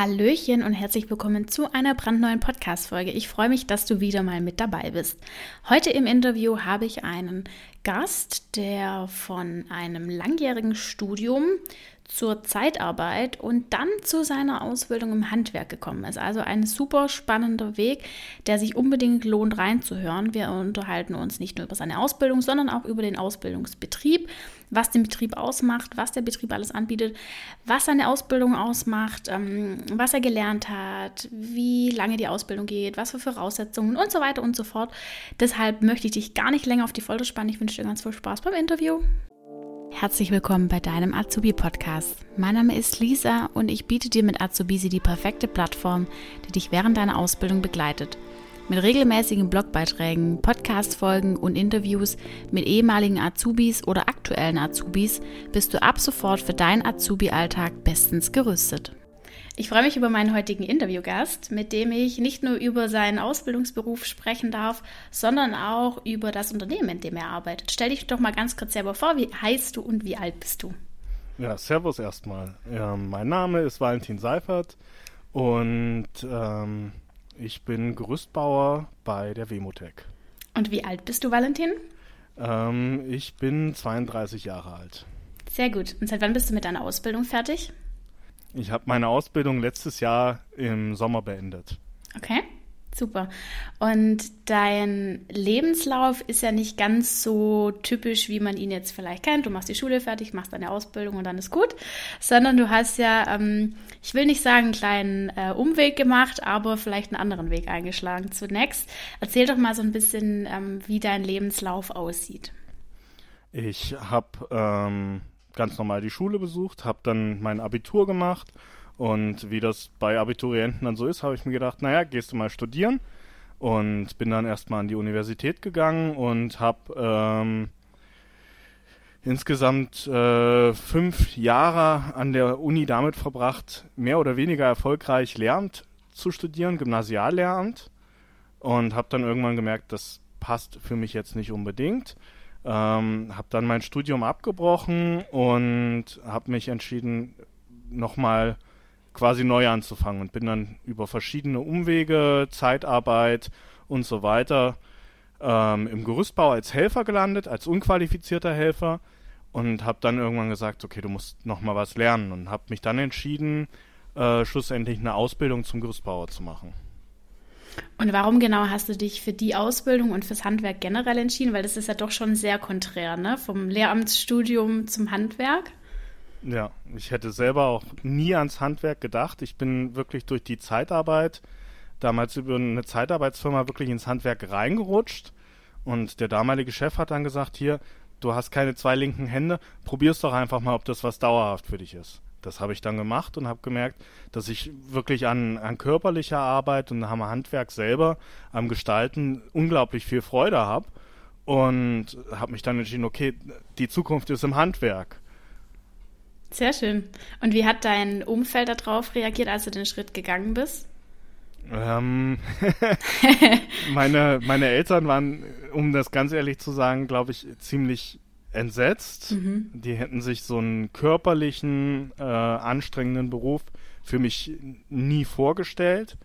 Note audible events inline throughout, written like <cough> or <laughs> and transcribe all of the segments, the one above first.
Hallöchen und herzlich willkommen zu einer brandneuen Podcast-Folge. Ich freue mich, dass du wieder mal mit dabei bist. Heute im Interview habe ich einen Gast, der von einem langjährigen Studium zur Zeitarbeit und dann zu seiner Ausbildung im Handwerk gekommen ist. Also ein super spannender Weg, der sich unbedingt lohnt reinzuhören. Wir unterhalten uns nicht nur über seine Ausbildung, sondern auch über den Ausbildungsbetrieb, was den Betrieb ausmacht, was der Betrieb alles anbietet, was seine Ausbildung ausmacht, ähm, was er gelernt hat, wie lange die Ausbildung geht, was für Voraussetzungen und so weiter und so fort. Deshalb möchte ich dich gar nicht länger auf die Folter spannen. Ich wünsche dir ganz viel Spaß beim Interview. Herzlich willkommen bei deinem Azubi Podcast. Mein Name ist Lisa und ich biete dir mit Azubisi die perfekte Plattform, die dich während deiner Ausbildung begleitet. Mit regelmäßigen Blogbeiträgen, Podcast-Folgen und Interviews mit ehemaligen Azubis oder aktuellen Azubis bist du ab sofort für deinen Azubi-Alltag bestens gerüstet. Ich freue mich über meinen heutigen Interviewgast, mit dem ich nicht nur über seinen Ausbildungsberuf sprechen darf, sondern auch über das Unternehmen, in dem er arbeitet. Stell dich doch mal ganz kurz selber vor, wie heißt du und wie alt bist du? Ja, servus erstmal. Ja, mein Name ist Valentin Seifert und ähm, ich bin Gerüstbauer bei der Wemotec. Und wie alt bist du, Valentin? Ähm, ich bin 32 Jahre alt. Sehr gut. Und seit wann bist du mit deiner Ausbildung fertig? Ich habe meine Ausbildung letztes Jahr im Sommer beendet. Okay, super. Und dein Lebenslauf ist ja nicht ganz so typisch, wie man ihn jetzt vielleicht kennt. Du machst die Schule fertig, machst deine Ausbildung und dann ist gut, sondern du hast ja, ähm, ich will nicht sagen, einen kleinen äh, Umweg gemacht, aber vielleicht einen anderen Weg eingeschlagen. Zunächst erzähl doch mal so ein bisschen, ähm, wie dein Lebenslauf aussieht. Ich habe ähm, ganz normal die Schule besucht, habe dann mein Abitur gemacht und wie das bei Abiturienten dann so ist, habe ich mir gedacht, naja, gehst du mal studieren und bin dann erstmal an die Universität gegangen und habe ähm, insgesamt äh, fünf Jahre an der Uni damit verbracht, mehr oder weniger erfolgreich Lehramt zu studieren, Gymnasiallehramt und habe dann irgendwann gemerkt, das passt für mich jetzt nicht unbedingt ähm, habe dann mein Studium abgebrochen und habe mich entschieden, nochmal quasi neu anzufangen und bin dann über verschiedene Umwege, Zeitarbeit und so weiter ähm, im Gerüstbau als Helfer gelandet, als unqualifizierter Helfer und habe dann irgendwann gesagt, okay, du musst nochmal was lernen und habe mich dann entschieden, äh, schlussendlich eine Ausbildung zum Gerüstbauer zu machen. Und warum genau hast du dich für die Ausbildung und fürs Handwerk generell entschieden? Weil das ist ja doch schon sehr konträr, ne? Vom Lehramtsstudium zum Handwerk. Ja, ich hätte selber auch nie ans Handwerk gedacht. Ich bin wirklich durch die Zeitarbeit, damals über eine Zeitarbeitsfirma, wirklich ins Handwerk reingerutscht. Und der damalige Chef hat dann gesagt, hier, du hast keine zwei linken Hände, probier's doch einfach mal, ob das was dauerhaft für dich ist das habe ich dann gemacht und habe gemerkt, dass ich wirklich an, an körperlicher Arbeit und am Handwerk selber, am Gestalten unglaublich viel Freude habe und habe mich dann entschieden, okay, die Zukunft ist im Handwerk. Sehr schön. Und wie hat dein Umfeld darauf reagiert, als du den Schritt gegangen bist? Ähm, <laughs> <laughs> meine, meine Eltern waren, um das ganz ehrlich zu sagen, glaube ich, ziemlich entsetzt. Mhm. Die hätten sich so einen körperlichen, äh, anstrengenden Beruf für mich nie vorgestellt.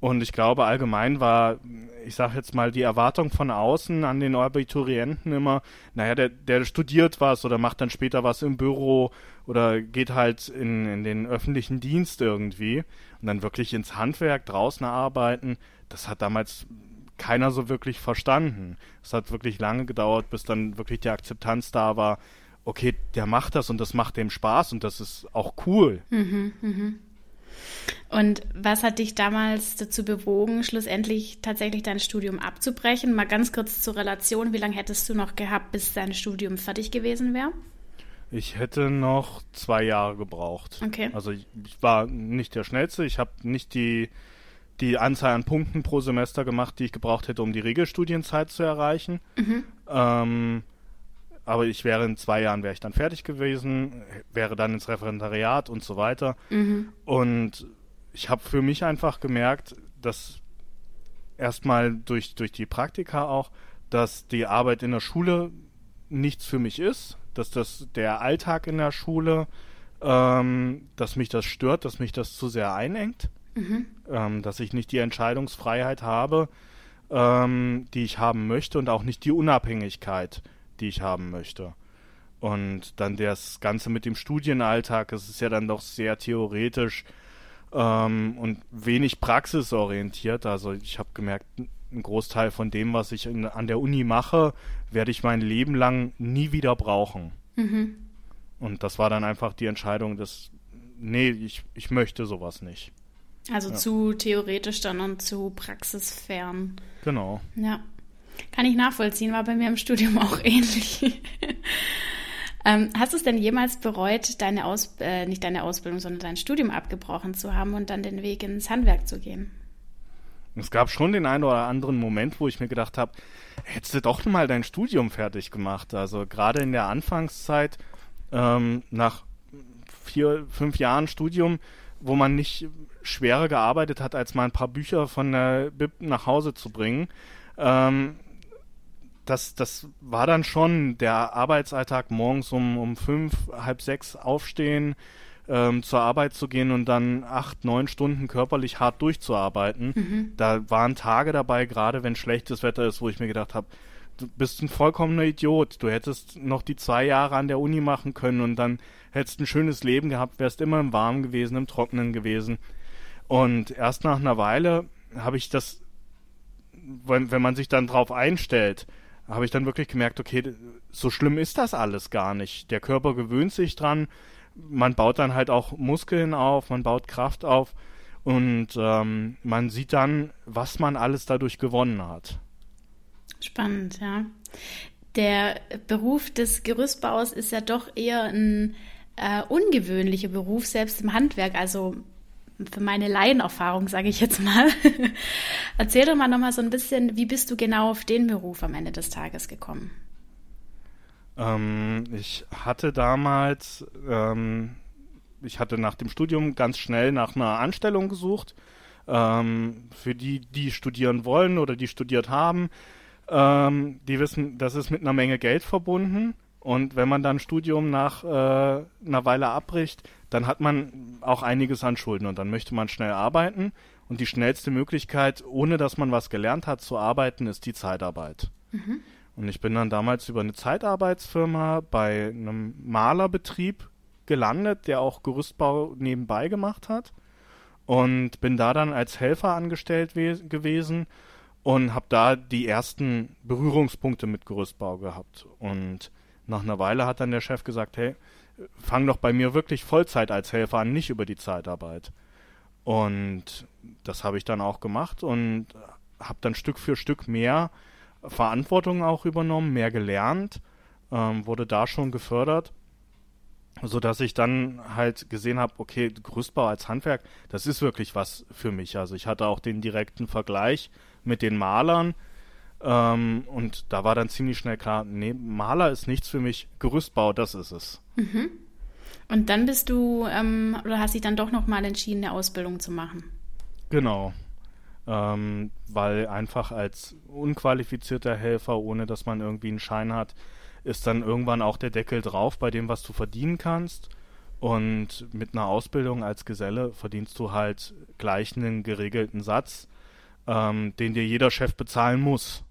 Und ich glaube, allgemein war, ich sage jetzt mal, die Erwartung von außen an den Abiturienten immer, naja, der, der studiert was oder macht dann später was im Büro oder geht halt in, in den öffentlichen Dienst irgendwie und dann wirklich ins Handwerk draußen arbeiten. Das hat damals keiner so wirklich verstanden. Es hat wirklich lange gedauert, bis dann wirklich die Akzeptanz da war, okay, der macht das und das macht dem Spaß und das ist auch cool. Mhm, mhm. Und was hat dich damals dazu bewogen, schlussendlich tatsächlich dein Studium abzubrechen? Mal ganz kurz zur Relation, wie lange hättest du noch gehabt, bis dein Studium fertig gewesen wäre? Ich hätte noch zwei Jahre gebraucht. Okay. Also ich, ich war nicht der Schnellste, ich habe nicht die die Anzahl an Punkten pro Semester gemacht, die ich gebraucht hätte, um die Regelstudienzeit zu erreichen. Mhm. Ähm, aber ich wäre in zwei Jahren wäre ich dann fertig gewesen, wäre dann ins Referendariat und so weiter. Mhm. Und ich habe für mich einfach gemerkt, dass erstmal durch, durch die Praktika auch, dass die Arbeit in der Schule nichts für mich ist, dass das der Alltag in der Schule ähm, dass mich das stört, dass mich das zu sehr einengt, mhm. ähm, dass ich nicht die Entscheidungsfreiheit habe, ähm, die ich haben möchte und auch nicht die Unabhängigkeit, die ich haben möchte. Und dann das Ganze mit dem Studienalltag, es ist ja dann doch sehr theoretisch ähm, und wenig praxisorientiert. Also ich habe gemerkt, ein Großteil von dem, was ich in, an der Uni mache, werde ich mein Leben lang nie wieder brauchen. Mhm. Und das war dann einfach die Entscheidung, dass, nee, ich, ich möchte sowas nicht. Also ja. zu theoretisch dann und zu praxisfern. Genau. Ja. Kann ich nachvollziehen, war bei mir im Studium auch <laughs> ähnlich. ähm, hast du es denn jemals bereut, deine Aus äh, nicht deine Ausbildung, sondern dein Studium abgebrochen zu haben und dann den Weg ins Handwerk zu gehen? Es gab schon den einen oder anderen Moment, wo ich mir gedacht habe, hättest du doch mal dein Studium fertig gemacht. Also gerade in der Anfangszeit, ähm, nach vier, fünf Jahren Studium, wo man nicht schwerer gearbeitet hat, als mal ein paar Bücher von der Bib nach Hause zu bringen. Ähm, das, das war dann schon der Arbeitsalltag morgens um, um fünf, halb sechs aufstehen, ähm, zur Arbeit zu gehen und dann acht, neun Stunden körperlich hart durchzuarbeiten. Mhm. Da waren Tage dabei, gerade wenn schlechtes Wetter ist, wo ich mir gedacht habe, du bist ein vollkommener Idiot. Du hättest noch die zwei Jahre an der Uni machen können und dann hättest ein schönes Leben gehabt, wärst immer im Warmen gewesen, im Trockenen gewesen. Und erst nach einer Weile habe ich das, wenn, wenn man sich dann drauf einstellt, habe ich dann wirklich gemerkt, okay, so schlimm ist das alles gar nicht. Der Körper gewöhnt sich dran, man baut dann halt auch Muskeln auf, man baut Kraft auf und ähm, man sieht dann, was man alles dadurch gewonnen hat. Spannend, ja. Der Beruf des Gerüstbaus ist ja doch eher ein äh, ungewöhnlicher Beruf, selbst im Handwerk. Also für meine Laienerfahrung, sage ich jetzt mal. <laughs> Erzähl doch mal nochmal so ein bisschen, wie bist du genau auf den Beruf am Ende des Tages gekommen? Ähm, ich hatte damals, ähm, ich hatte nach dem Studium ganz schnell nach einer Anstellung gesucht. Ähm, für die, die studieren wollen oder die studiert haben, ähm, die wissen, das ist mit einer Menge Geld verbunden. Und wenn man dann Studium nach äh, einer Weile abbricht, dann hat man auch einiges an Schulden und dann möchte man schnell arbeiten. Und die schnellste Möglichkeit, ohne dass man was gelernt hat, zu arbeiten, ist die Zeitarbeit. Mhm. Und ich bin dann damals über eine Zeitarbeitsfirma bei einem Malerbetrieb gelandet, der auch Gerüstbau nebenbei gemacht hat. Und bin da dann als Helfer angestellt gewesen und habe da die ersten Berührungspunkte mit Gerüstbau gehabt. Und nach einer Weile hat dann der Chef gesagt, hey, fang doch bei mir wirklich Vollzeit als Helfer an, nicht über die Zeitarbeit. Und das habe ich dann auch gemacht und habe dann Stück für Stück mehr Verantwortung auch übernommen, mehr gelernt, ähm, wurde da schon gefördert, sodass ich dann halt gesehen habe, okay, Gerüstbau als Handwerk, das ist wirklich was für mich. Also ich hatte auch den direkten Vergleich mit den Malern ähm, und da war dann ziemlich schnell klar, nee, Maler ist nichts für mich, Gerüstbau, das ist es. Mhm. Und dann bist du, ähm, oder hast dich dann doch nochmal entschieden, eine Ausbildung zu machen? Genau ähm, weil einfach als unqualifizierter Helfer, ohne dass man irgendwie einen Schein hat, ist dann irgendwann auch der Deckel drauf bei dem, was du verdienen kannst. Und mit einer Ausbildung als Geselle verdienst du halt gleich einen geregelten Satz, ähm, den dir jeder Chef bezahlen muss.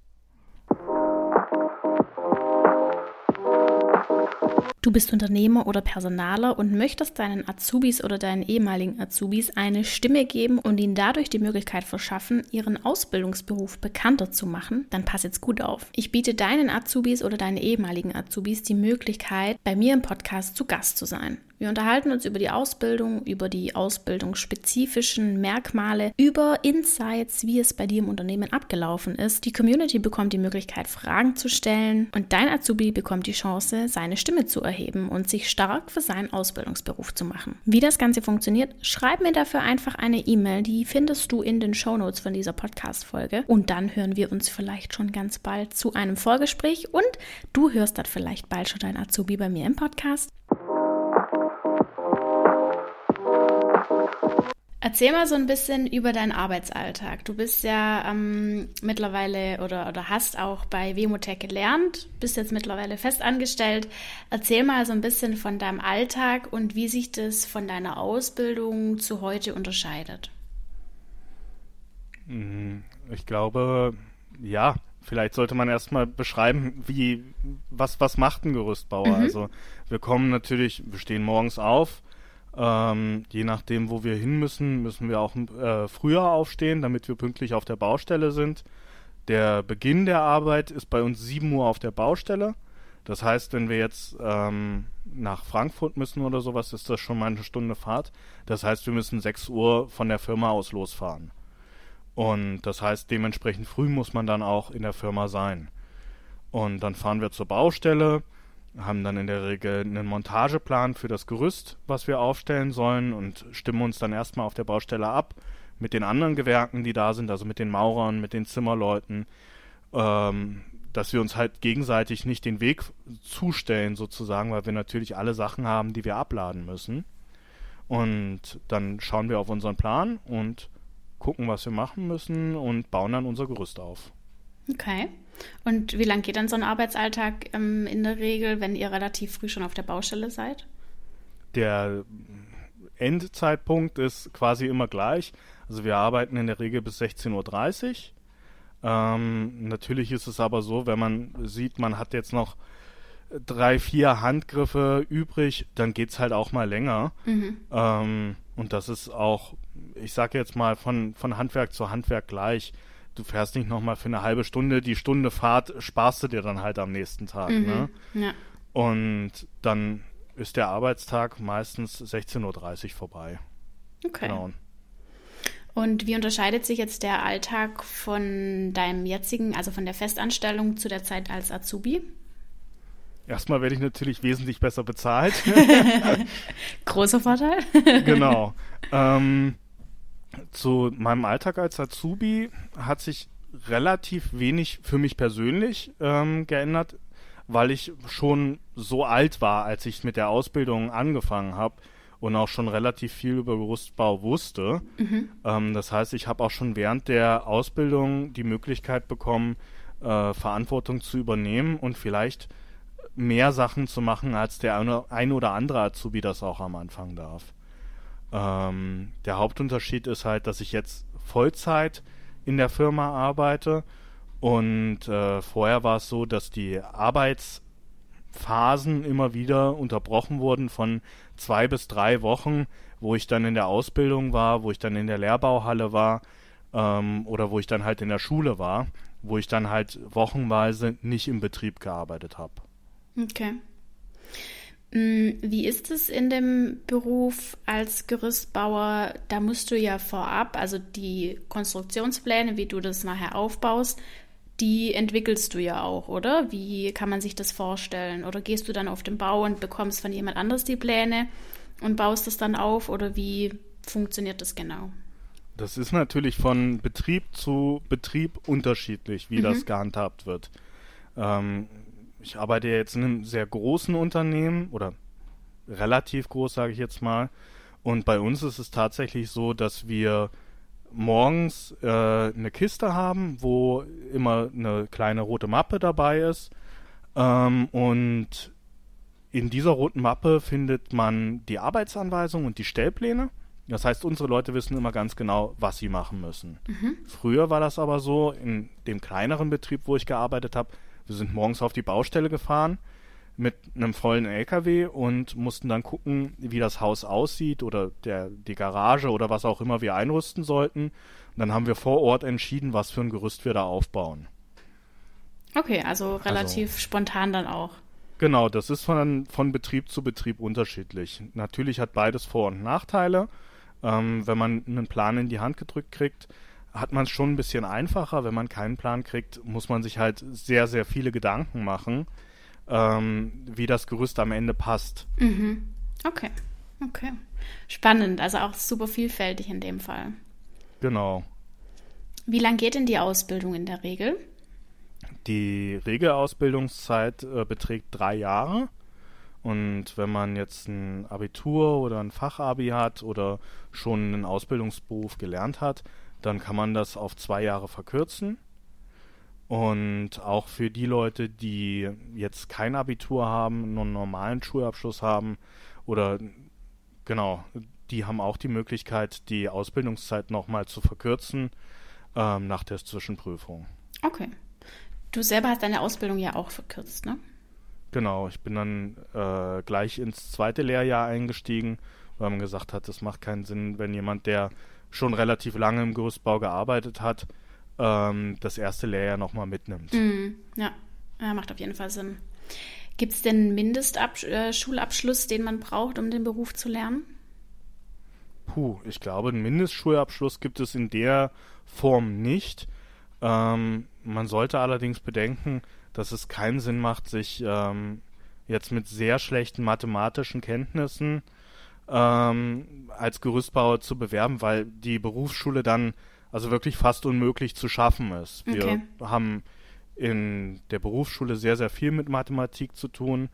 Du bist Unternehmer oder Personaler und möchtest deinen Azubis oder deinen ehemaligen Azubis eine Stimme geben und ihnen dadurch die Möglichkeit verschaffen, ihren Ausbildungsberuf bekannter zu machen, dann pass jetzt gut auf. Ich biete deinen Azubis oder deinen ehemaligen Azubis die Möglichkeit, bei mir im Podcast zu Gast zu sein. Wir unterhalten uns über die Ausbildung, über die ausbildungsspezifischen Merkmale, über Insights, wie es bei dir im Unternehmen abgelaufen ist. Die Community bekommt die Möglichkeit, Fragen zu stellen und dein Azubi bekommt die Chance, seine Stimme zu erheben und sich stark für seinen Ausbildungsberuf zu machen. Wie das Ganze funktioniert, schreib mir dafür einfach eine E-Mail, die findest du in den Shownotes von dieser Podcast-Folge und dann hören wir uns vielleicht schon ganz bald zu einem Vorgespräch und du hörst dann vielleicht bald schon dein Azubi bei mir im Podcast. Erzähl mal so ein bisschen über deinen Arbeitsalltag. Du bist ja ähm, mittlerweile oder, oder hast auch bei Wemotech gelernt, bist jetzt mittlerweile festangestellt. Erzähl mal so ein bisschen von deinem Alltag und wie sich das von deiner Ausbildung zu heute unterscheidet. Mhm. Ich glaube, ja, vielleicht sollte man erstmal beschreiben, wie, was, was macht ein Gerüstbauer? Mhm. Also wir kommen natürlich, wir stehen morgens auf, ähm, je nachdem, wo wir hin müssen, müssen wir auch äh, früher aufstehen, damit wir pünktlich auf der Baustelle sind. Der Beginn der Arbeit ist bei uns 7 Uhr auf der Baustelle. Das heißt, wenn wir jetzt ähm, nach Frankfurt müssen oder sowas, ist das schon mal eine Stunde Fahrt. Das heißt, wir müssen 6 Uhr von der Firma aus losfahren. Und das heißt, dementsprechend früh muss man dann auch in der Firma sein. Und dann fahren wir zur Baustelle, haben dann in der Regel einen Montageplan für das Gerüst, was wir aufstellen sollen und stimmen uns dann erstmal auf der Baustelle ab mit den anderen Gewerken, die da sind, also mit den Maurern, mit den Zimmerleuten, ähm, dass wir uns halt gegenseitig nicht den Weg zustellen sozusagen, weil wir natürlich alle Sachen haben, die wir abladen müssen. Und dann schauen wir auf unseren Plan und gucken, was wir machen müssen und bauen dann unser Gerüst auf. Okay. Und wie lang geht dann so ein Arbeitsalltag ähm, in der Regel, wenn ihr relativ früh schon auf der Baustelle seid? Der Endzeitpunkt ist quasi immer gleich. Also wir arbeiten in der Regel bis 16.30 Uhr. Ähm, natürlich ist es aber so, wenn man sieht, man hat jetzt noch drei, vier Handgriffe übrig, dann geht es halt auch mal länger. Mhm. Ähm, und das ist auch, ich sage jetzt mal, von, von Handwerk zu Handwerk gleich du fährst nicht nochmal für eine halbe Stunde, die Stunde Fahrt sparst du dir dann halt am nächsten Tag. Mhm. Ne? Ja. Und dann ist der Arbeitstag meistens 16.30 Uhr vorbei. Okay. Genau. Und wie unterscheidet sich jetzt der Alltag von deinem jetzigen, also von der Festanstellung zu der Zeit als Azubi? Erstmal werde ich natürlich wesentlich besser bezahlt. <laughs> Großer Vorteil. genau. <laughs> Ähm, zu meinem Alltag als Azubi hat sich relativ wenig für mich persönlich ähm, geändert, weil ich schon so alt war, als ich mit der Ausbildung angefangen habe und auch schon relativ viel über Gerüstbau wusste. Mhm. Ähm, das heißt, ich habe auch schon während der Ausbildung die Möglichkeit bekommen, äh, Verantwortung zu übernehmen und vielleicht mehr Sachen zu machen, als der ein oder andere Azubi das auch am Anfang darf. Ähm, der Hauptunterschied ist halt, dass ich jetzt Vollzeit in der Firma arbeite und äh, vorher war es so, dass die Arbeitsphasen immer wieder unterbrochen wurden von zwei bis drei Wochen, wo ich dann in der Ausbildung war, wo ich dann in der Lehrbauhalle war ähm, oder wo ich dann halt in der Schule war, wo ich dann halt wochenweise nicht im Betrieb gearbeitet habe. Okay. Mm, wie ist es in dem Beruf als Gerüstbauer? Da musst du ja vorab, also die Konstruktionspläne, wie du das nachher aufbaust, die entwickelst du ja auch, oder? Wie kann man sich das vorstellen? Oder gehst du dann auf den Bau und bekommst von jemand anders die Pläne und baust das dann auf? Oder wie funktioniert das genau? Das ist natürlich von Betrieb zu Betrieb unterschiedlich, wie mhm. das gehandhabt wird. Ähm, ich arbeite jetzt in einem sehr großen Unternehmen oder relativ groß, sage ich jetzt mal. Und bei uns ist es tatsächlich so, dass wir morgens äh, eine Kiste haben, wo immer eine kleine rote Mappe dabei ist. Ähm, und in dieser roten Mappe findet man die Arbeitsanweisung und die Stellpläne. Das heißt, unsere Leute wissen immer ganz genau, was sie machen müssen. Mhm. Früher war das aber so, in dem kleineren Betrieb, wo ich gearbeitet habe, wir sind morgens auf die Baustelle gefahren mit einem vollen LKW und mussten dann gucken, wie das Haus aussieht oder der, die Garage oder was auch immer wir einrüsten sollten. Und dann haben wir vor Ort entschieden, was für ein Gerüst wir da aufbauen. Okay, also relativ also, spontan dann auch. Genau, das ist von, von Betrieb zu Betrieb unterschiedlich. Natürlich hat beides Vor- und Nachteile. Ähm, wenn man einen Plan in die Hand gedrückt kriegt, hat man es schon ein bisschen einfacher. Wenn man keinen Plan kriegt, muss man sich halt sehr, sehr viele Gedanken machen, ähm, wie das Gerüst am Ende passt. Mhm. Okay, okay. Spannend, also auch super vielfältig in dem Fall. Genau. Wie lang geht denn die Ausbildung in der Regel? Die Regelausbildungszeit äh, beträgt drei Jahre Und wenn man jetzt ein Abitur oder ein Fachabi hat oder schon einen Ausbildungsberuf gelernt hat, dann kann man das auf zwei Jahre verkürzen. Und auch für die Leute, die jetzt kein Abitur haben, nur einen normalen Schulabschluss haben oder genau, die haben auch die Möglichkeit, die Ausbildungszeit nochmal zu verkürzen ähm, nach der Zwischenprüfung. Okay. Du selber hast deine Ausbildung ja auch verkürzt, ne? Genau, ich bin dann äh, gleich ins zweite Lehrjahr eingestiegen, weil man gesagt hat, es macht keinen Sinn, wenn jemand, der schon relativ lange im Gerüstbau gearbeitet hat, ähm, das erste Lehrjahr nochmal mitnimmt. Mm, ja. ja, macht auf jeden Fall Sinn. Gibt es denn einen Mindestschulabschluss, äh, den man braucht, um den Beruf zu lernen? Puh, ich glaube, einen Mindestschulabschluss gibt es in der Form nicht. Ähm, man sollte allerdings bedenken, dass es keinen Sinn macht, sich ähm, jetzt mit sehr schlechten mathematischen Kenntnissen ähm, als Gerüstbauer zu bewerben, weil die Berufsschule dann also wirklich fast unmöglich zu schaffen ist. Wir okay. haben in der Berufsschule sehr, sehr viel mit Mathematik zu tun,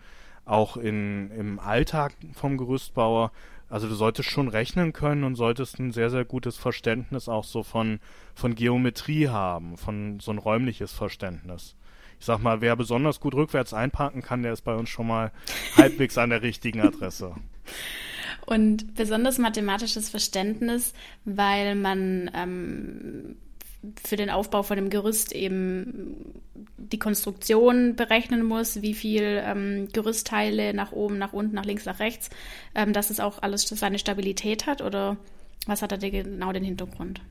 auch in, im Alltag vom Gerüstbauer. Also du solltest schon rechnen können und solltest ein sehr, sehr gutes Verständnis auch so von, von Geometrie haben, von so ein räumliches Verständnis. Ich sag mal, wer besonders gut rückwärts einparken kann, der ist bei uns schon mal halbwegs an der richtigen Adresse. <laughs> Und besonders mathematisches Verständnis, weil man ähm, für den Aufbau von dem Gerüst eben die Konstruktion berechnen muss, wie viel ähm, Gerüstteile nach oben, nach unten, nach links, nach rechts, ähm, dass es auch alles seine Stabilität hat oder was hat da genau den Hintergrund?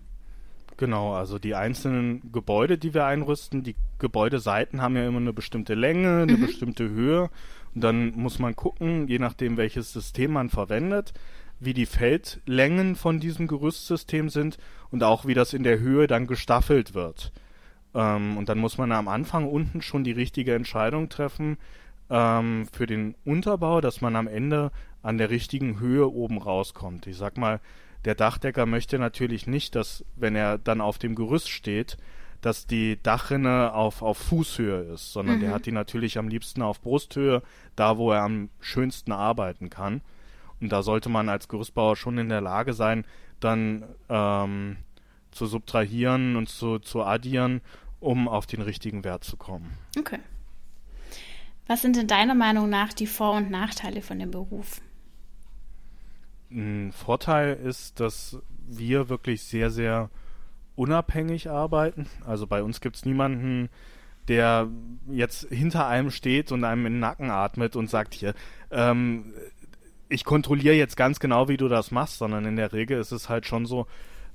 Genau, also die einzelnen Gebäude, die wir einrüsten, die Gebäudeseiten haben ja immer eine bestimmte Länge, eine mhm. bestimmte Höhe und dann muss man gucken, je nachdem welches System man verwendet, wie die Feldlängen von diesem Gerüstsystem sind und auch wie das in der Höhe dann gestaffelt wird. Ähm, und dann muss man am Anfang unten schon die richtige Entscheidung treffen ähm, für den Unterbau, dass man am Ende an der richtigen Höhe oben rauskommt. Ich sag mal, der Dachdecker möchte natürlich nicht, dass, wenn er dann auf dem Gerüst steht, dass die Dachrinne auf, auf Fußhöhe ist, sondern mhm. der hat die natürlich am liebsten auf Brusthöhe, da wo er am schönsten arbeiten kann. Und da sollte man als Gerüstbauer schon in der Lage sein, dann ähm, zu subtrahieren und zu, zu addieren, um auf den richtigen Wert zu kommen. Okay. Was sind denn deiner Meinung nach die Vor- und Nachteile von dem Beruf? Ein Vorteil ist, dass wir wirklich sehr, sehr unabhängig arbeiten. Also bei uns gibt es niemanden, der jetzt hinter einem steht und einem in den Nacken atmet und sagt, hier, ähm, ich kontrolliere jetzt ganz genau, wie du das machst, sondern in der Regel ist es halt schon so,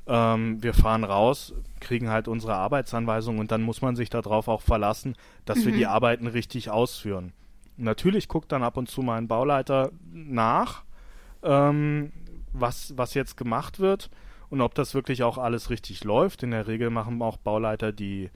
ähm, wir fahren raus, kriegen halt unsere Arbeitsanweisung und dann muss man sich darauf auch verlassen, dass mhm. wir die Arbeiten richtig ausführen. Natürlich guckt dann ab und zu mal ein Bauleiter nach, ähm, was, was jetzt gemacht wird und ob das wirklich auch alles richtig läuft. In der Regel machen auch Bauleiter die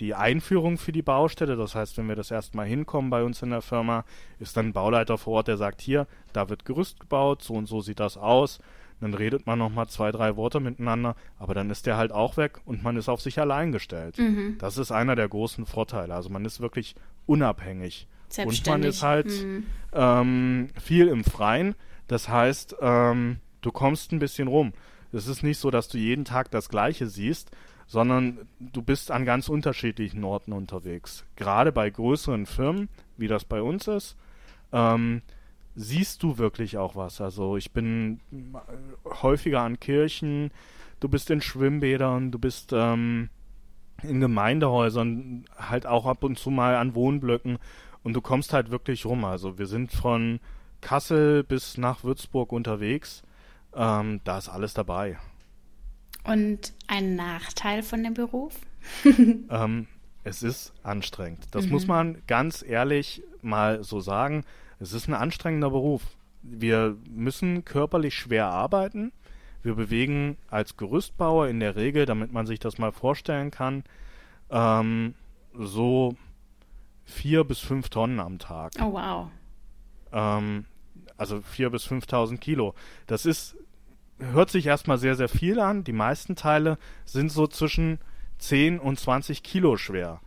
die Einführung für die Baustelle. Das heißt, wenn wir das erstmal hinkommen bei uns in der Firma, ist dann ein Bauleiter vor Ort, der sagt, hier, da wird Gerüst gebaut, so und so sieht das aus. Dann redet man nochmal zwei, drei Worte miteinander, aber dann ist der halt auch weg und man ist auf sich allein gestellt. Mhm. Das ist einer der großen Vorteile. Also man ist wirklich unabhängig. Und man ist halt mhm. ähm, viel im Freien. Das heißt, ähm, du kommst ein bisschen rum. Es ist nicht so, dass du jeden Tag das Gleiche siehst, sondern du bist an ganz unterschiedlichen Orten unterwegs. Gerade bei größeren Firmen, wie das bei uns ist, ähm, siehst du wirklich auch was. Also ich bin häufiger an Kirchen, du bist in Schwimmbädern, du bist ähm, in Gemeindehäusern, halt auch ab und zu mal an Wohnblöcken und du kommst halt wirklich rum. Also wir sind von Kassel bis nach Würzburg unterwegs. Ähm, da ist alles dabei. Und ein Nachteil von dem Beruf? <laughs> <laughs> ähm, es ist anstrengend. Das mhm. muss man ganz ehrlich mal so sagen. Es ist ein anstrengender Beruf. Wir müssen körperlich schwer arbeiten. Wir bewegen als Gerüstbauer in der Regel, damit man sich das mal vorstellen kann, ähm, so vier bis fünf Tonnen am Tag. Oh wow. Ähm, also vier bis 5.000 Kilo. Das ist hört sich erstmal sehr, sehr viel an. Die meisten Teile sind so zwischen 10 und 20 Kilo schwer.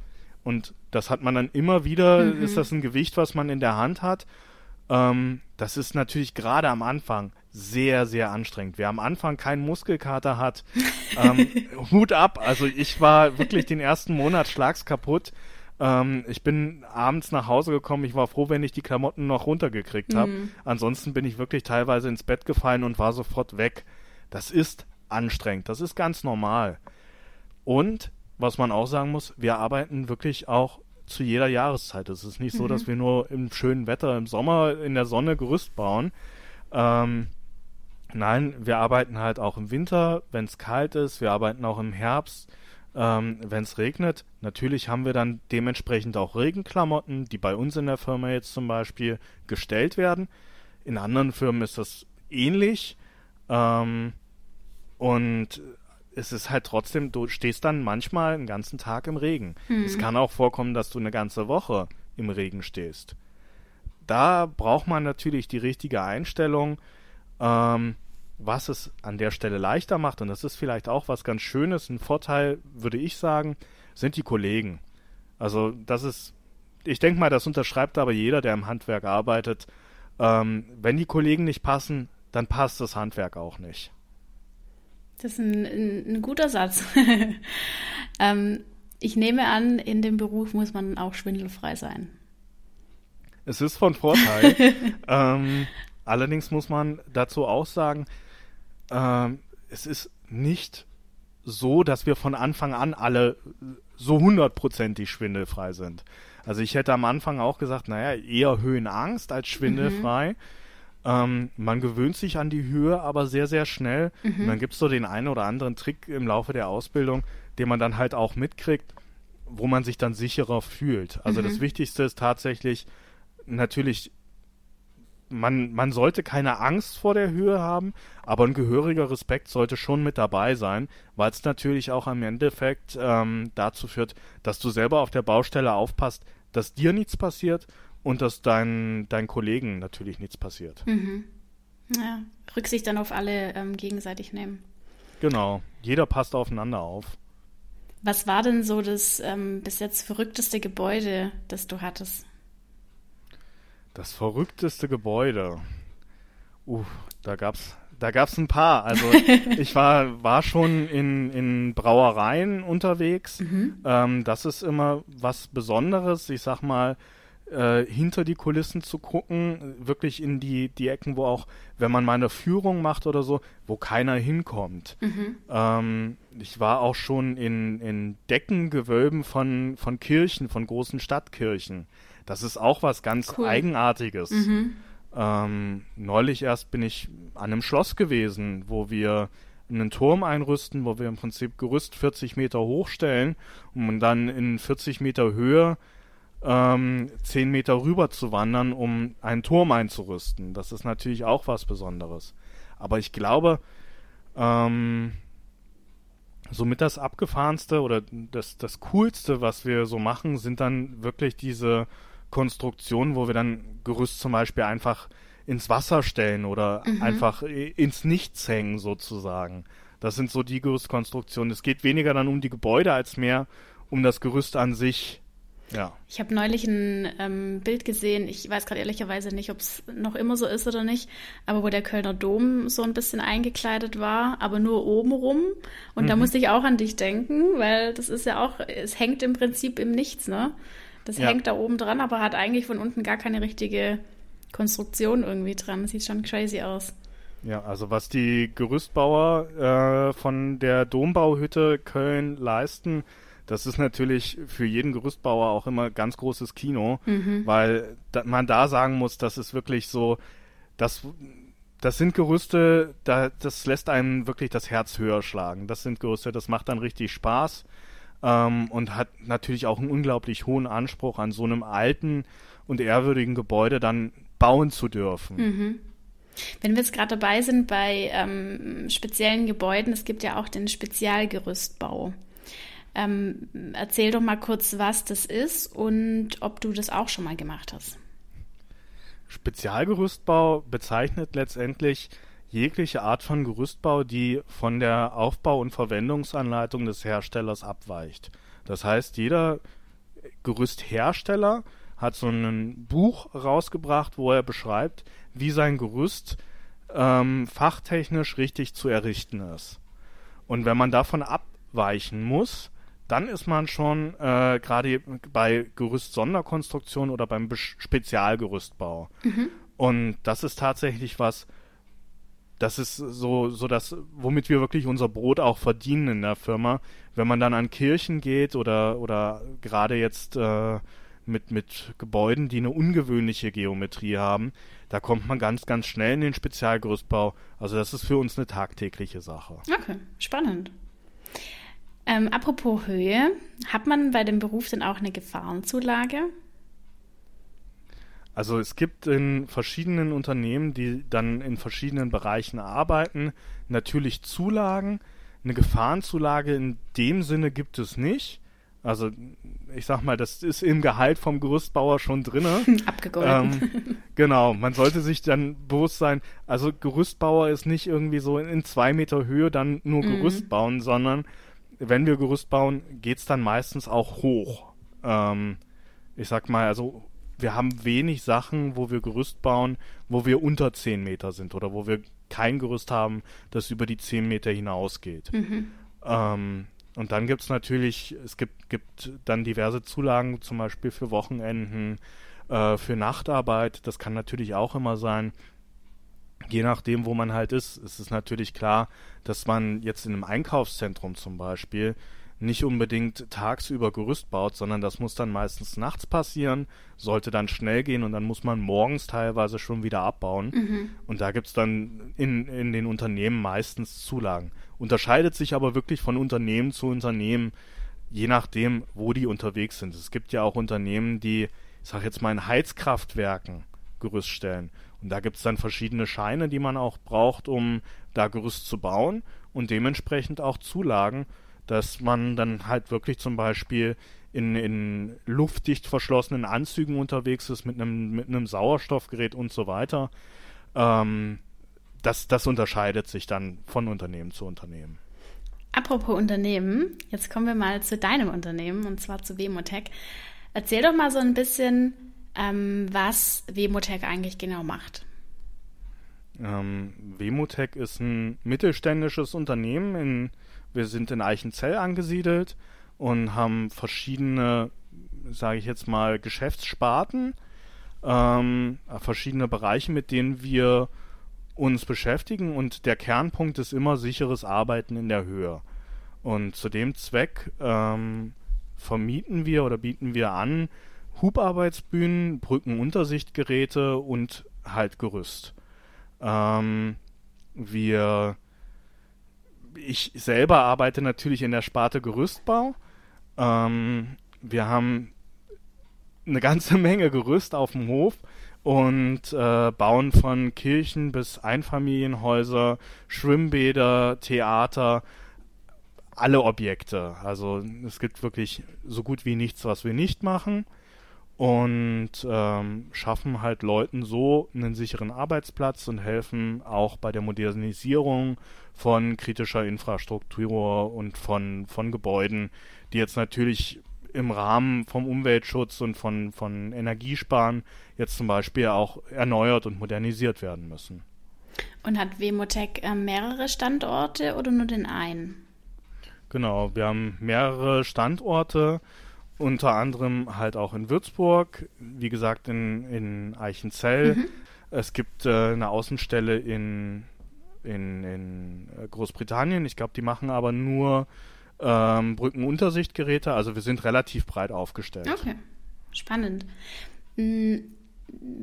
Und das hat man dann immer wieder, mhm. ist das ein Gewicht, was man in der Hand hat. Ähm, das ist natürlich gerade am Anfang sehr, sehr anstrengend. Wer am Anfang keinen Muskelkater hat, <laughs> ähm, Hut ab. Also ich war wirklich den ersten Monat schlags kaputt. Ähm, ich bin abends nach Hause gekommen. Ich war froh, wenn ich die Klamotten noch runtergekriegt habe. Mhm. Ansonsten bin ich wirklich teilweise ins Bett gefallen und war sofort weg. Das ist anstrengend. Das ist ganz normal. Und was man auch sagen muss, wir arbeiten wirklich auch zu jeder Jahreszeit. Es ist nicht mhm. so, dass wir nur im schönen Wetter im Sommer in der Sonne Gerüst bauen. Ähm, nein, wir arbeiten halt auch im Winter, wenn es kalt ist. Wir arbeiten auch im Herbst, ähm, wenn es regnet. Natürlich haben wir dann dementsprechend auch Regenklamotten, die bei uns in der Firma jetzt zum Beispiel gestellt werden. In anderen Firmen ist das ähnlich. Ähm, und es ist halt trotzdem, du stehst dann manchmal einen ganzen Tag im Regen. Mhm. Es kann auch vorkommen, dass du eine ganze Woche im Regen stehst. Da braucht man natürlich die richtige Einstellung, ähm, was es an der Stelle leichter macht. Und das ist vielleicht auch was ganz Schönes. Ein Vorteil, würde ich sagen, sind die Kollegen. Also das ist, ich denke mal, das unterschreibt aber jeder, der im Handwerk arbeitet. Ähm, wenn die Kollegen nicht passen, dann passt das Handwerk auch nicht. Das ist ein, ein, ein guter Satz. <laughs> ähm, ich nehme an, in dem Beruf muss man auch schwindelfrei sein. Es ist von Vorteil. <laughs> ähm, allerdings muss man dazu auch sagen, ähm, es ist nicht so, dass wir von Anfang an alle so hundertprozentig schwindelfrei sind. Also ich hätte am Anfang auch gesagt, naja, eher Höhenangst als schwindelfrei. Mhm. Ähm, man gewöhnt sich an die Höhe aber sehr, sehr schnell. Mhm. Und dann gibt es so den einen oder anderen Trick im Laufe der Ausbildung, den man dann halt auch mitkriegt, wo man sich dann sicherer fühlt. Also mhm. das Wichtigste ist tatsächlich natürlich, man, man sollte keine Angst vor der Höhe haben, aber ein gehöriger Respekt sollte schon mit dabei sein, weil es natürlich auch am Endeffekt ähm, dazu führt, dass du selber auf der Baustelle aufpasst, dass dir nichts passiert und dass dein, deinen Kollegen natürlich nichts passiert. Mhm. Ja, Rücksicht dann auf alle ähm, gegenseitig nehmen. Genau, jeder passt aufeinander auf. Was war denn so das ähm, bis jetzt verrückteste Gebäude, das du hattest? Das verrückteste Gebäude. Uh, da gab's da gab's ein paar. Also <laughs> ich war, war schon in, in Brauereien unterwegs. Mhm. Ähm, das ist immer was Besonderes. Ich sag mal, äh, hinter die Kulissen zu gucken, wirklich in die, die Ecken, wo auch, wenn man mal eine Führung macht oder so, wo keiner hinkommt. Mhm. Ähm, ich war auch schon in, in Deckengewölben von, von Kirchen, von großen Stadtkirchen. Das ist auch was ganz cool. Eigenartiges. Mhm. Ähm, neulich erst bin ich an einem Schloss gewesen, wo wir einen Turm einrüsten, wo wir im Prinzip Gerüst 40 Meter hochstellen und dann in 40 Meter Höhe ähm, zehn Meter rüber zu wandern, um einen Turm einzurüsten. Das ist natürlich auch was Besonderes. Aber ich glaube, ähm, somit das abgefahrenste oder das, das coolste, was wir so machen, sind dann wirklich diese Konstruktionen, wo wir dann Gerüst zum Beispiel einfach ins Wasser stellen oder mhm. einfach ins Nichts hängen sozusagen. Das sind so die Gerüstkonstruktionen. Es geht weniger dann um die Gebäude als mehr um das Gerüst an sich. Ja. Ich habe neulich ein ähm, Bild gesehen, ich weiß gerade ehrlicherweise nicht, ob es noch immer so ist oder nicht, aber wo der Kölner Dom so ein bisschen eingekleidet war, aber nur oben rum. Und mhm. da musste ich auch an dich denken, weil das ist ja auch, es hängt im Prinzip im Nichts, ne? Das ja. hängt da oben dran, aber hat eigentlich von unten gar keine richtige Konstruktion irgendwie dran. Sieht schon crazy aus. Ja, also was die Gerüstbauer äh, von der Dombauhütte Köln leisten, das ist natürlich für jeden Gerüstbauer auch immer ganz großes Kino, mhm. weil da, man da sagen muss, das ist wirklich so, das, das sind Gerüste, da, das lässt einem wirklich das Herz höher schlagen. Das sind Gerüste, das macht dann richtig Spaß ähm, und hat natürlich auch einen unglaublich hohen Anspruch an so einem alten und ehrwürdigen Gebäude dann bauen zu dürfen. Mhm. Wenn wir jetzt gerade dabei sind bei ähm, speziellen Gebäuden, es gibt ja auch den Spezialgerüstbau. Ähm, erzähl doch mal kurz, was das ist und ob du das auch schon mal gemacht hast. Spezialgerüstbau bezeichnet letztendlich jegliche Art von Gerüstbau, die von der Aufbau- und Verwendungsanleitung des Herstellers abweicht. Das heißt, jeder Gerüsthersteller hat so ein Buch rausgebracht, wo er beschreibt, wie sein Gerüst ähm, fachtechnisch richtig zu errichten ist. Und wenn man davon abweichen muss, dann ist man schon äh, gerade bei Gerüst-Sonderkonstruktion oder beim Be Spezialgerüstbau. Mhm. Und das ist tatsächlich was, das ist so, so das, womit wir wirklich unser Brot auch verdienen in der Firma. Wenn man dann an Kirchen geht oder, oder gerade jetzt äh, mit, mit Gebäuden, die eine ungewöhnliche Geometrie haben, da kommt man ganz, ganz schnell in den Spezialgerüstbau. Also das ist für uns eine tagtägliche Sache. Okay, spannend. Ähm, apropos Höhe, hat man bei dem Beruf denn auch eine Gefahrenzulage? Also es gibt in verschiedenen Unternehmen, die dann in verschiedenen Bereichen arbeiten, natürlich Zulagen. Eine Gefahrenzulage in dem Sinne gibt es nicht. Also ich sag mal, das ist im Gehalt vom Gerüstbauer schon drinne. <laughs> Abgegolten. Ähm, genau, man sollte sich dann bewusst sein, also Gerüstbauer ist nicht irgendwie so in, in zwei Meter Höhe dann nur mhm. Gerüst bauen, sondern wenn wir Gerüst bauen, geht's dann meistens auch hoch. Ähm, ich sag mal, also wir haben wenig Sachen, wo wir Gerüst bauen, wo wir unter 10 Meter sind oder wo wir kein Gerüst haben, das über die 10 Meter hinausgeht. Mhm. Ähm, und dann gibt es natürlich, es gibt, gibt dann diverse Zulagen, zum Beispiel für Wochenenden, äh, für Nachtarbeit. Das kann natürlich auch immer sein. Je nachdem, wo man halt ist, ist es natürlich klar, dass man jetzt in einem Einkaufszentrum zum Beispiel nicht unbedingt tagsüber Gerüst baut, sondern das muss dann meistens nachts passieren, sollte dann schnell gehen und dann muss man morgens teilweise schon wieder abbauen. Mhm. Und da gibt es dann in, in den Unternehmen meistens Zulagen. Unterscheidet sich aber wirklich von Unternehmen zu Unternehmen, je nachdem, wo die unterwegs sind. Es gibt ja auch Unternehmen, die, ich sag jetzt mal, in Heizkraftwerken Gerüst stellen. Und da gibt es dann verschiedene Scheine, die man auch braucht, um da Gerüst zu bauen und dementsprechend auch Zulagen dass man dann halt wirklich zum Beispiel in, in luftdicht verschlossenen Anzügen unterwegs ist mit einem, mit einem Sauerstoffgerät und so weiter. Ähm, das, das unterscheidet sich dann von Unternehmen zu Unternehmen. Apropos Unternehmen, jetzt kommen wir mal zu deinem Unternehmen und zwar zu Wemotech. Erzähl doch mal so ein bisschen, ähm, was Wemotech eigentlich genau macht. Ähm, Wemotech ist ein mittelständisches Unternehmen in wir sind in Eichenzell angesiedelt und haben verschiedene, sage ich jetzt mal, Geschäftssparten, ähm, verschiedene Bereiche, mit denen wir uns beschäftigen und der Kernpunkt ist immer sicheres Arbeiten in der Höhe. Und zu dem Zweck ähm, vermieten wir oder bieten wir an Hubarbeitsbühnen, Brückenuntersichtgeräte und halt Gerüst. Ähm, wir ich selber arbeite natürlich in der Sparte Gerüstbau. Ähm, wir haben eine ganze <laughs> Menge Gerüst auf dem Hof und äh, bauen von Kirchen bis Einfamilienhäuser, Schwimmbäder, Theater, alle Objekte. Also es gibt wirklich so gut wie nichts, was wir nicht machen und ähm, schaffen halt Leuten so einen sicheren Arbeitsplatz und helfen auch bei der Modernisierung von kritischer Infrastruktur und von, von Gebäuden, die jetzt natürlich im Rahmen vom Umweltschutz und von, von Energiesparen jetzt zum Beispiel auch erneuert und modernisiert werden müssen. Und hat Wemotech äh, mehrere Standorte oder nur den einen? Genau, wir haben mehrere Standorte unter anderem halt auch in Würzburg, wie gesagt in, in Eichenzell. Mhm. Es gibt äh, eine Außenstelle in, in, in äh, Großbritannien. Ich glaube, die machen aber nur ähm, Brückenuntersichtgeräte. Also wir sind relativ breit aufgestellt. Okay, spannend. Hm,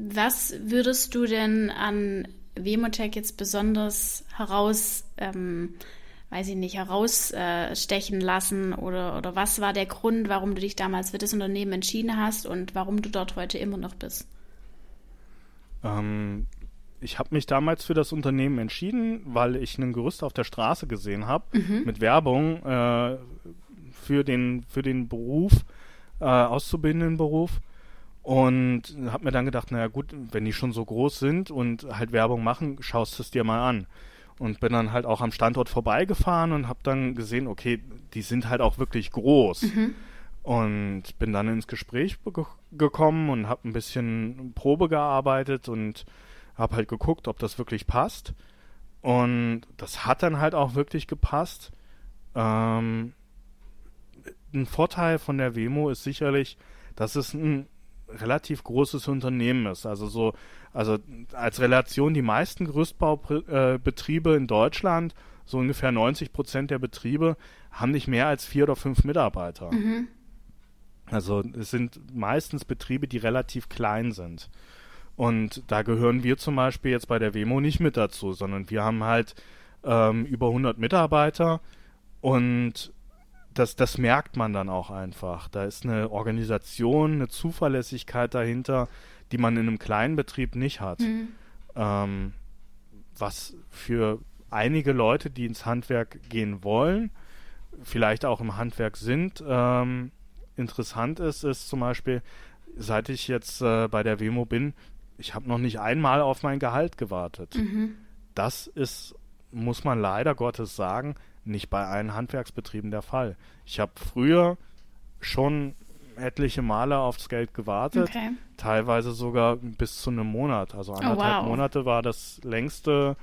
was würdest du denn an Wemotech jetzt besonders heraus ähm, weiß ich nicht, herausstechen lassen oder, oder was war der Grund, warum du dich damals für das Unternehmen entschieden hast und warum du dort heute immer noch bist? Ähm, ich habe mich damals für das Unternehmen entschieden, weil ich ein Gerüst auf der Straße gesehen habe mhm. mit Werbung äh, für, den, für den Beruf, äh, auszubildenden Beruf. Und habe mir dann gedacht, naja gut, wenn die schon so groß sind und halt Werbung machen, schaust du es dir mal an und bin dann halt auch am Standort vorbeigefahren und habe dann gesehen, okay, die sind halt auch wirklich groß. Mhm. Und bin dann ins Gespräch gekommen und habe ein bisschen Probe gearbeitet und habe halt geguckt, ob das wirklich passt. Und das hat dann halt auch wirklich gepasst. Ähm, ein Vorteil von der Wemo ist sicherlich, dass es ein relativ großes Unternehmen ist. Also so, also als Relation die meisten Gerüstbaubetriebe in Deutschland, so ungefähr 90 Prozent der Betriebe, haben nicht mehr als vier oder fünf Mitarbeiter. Mhm. Also es sind meistens Betriebe, die relativ klein sind. Und da gehören wir zum Beispiel jetzt bei der Wemo nicht mit dazu, sondern wir haben halt ähm, über 100 Mitarbeiter und das, das merkt man dann auch einfach. Da ist eine Organisation, eine Zuverlässigkeit dahinter, die man in einem kleinen Betrieb nicht hat. Mhm. Ähm, was für einige Leute, die ins Handwerk gehen wollen, vielleicht auch im Handwerk sind, ähm, interessant ist, ist zum Beispiel, seit ich jetzt äh, bei der Wemo bin, ich habe noch nicht einmal auf mein Gehalt gewartet. Mhm. Das ist, muss man leider Gottes sagen, nicht bei allen Handwerksbetrieben der Fall. Ich habe früher schon etliche Male aufs Geld gewartet, okay. teilweise sogar bis zu einem Monat. Also anderthalb oh, wow. Monate war das längste,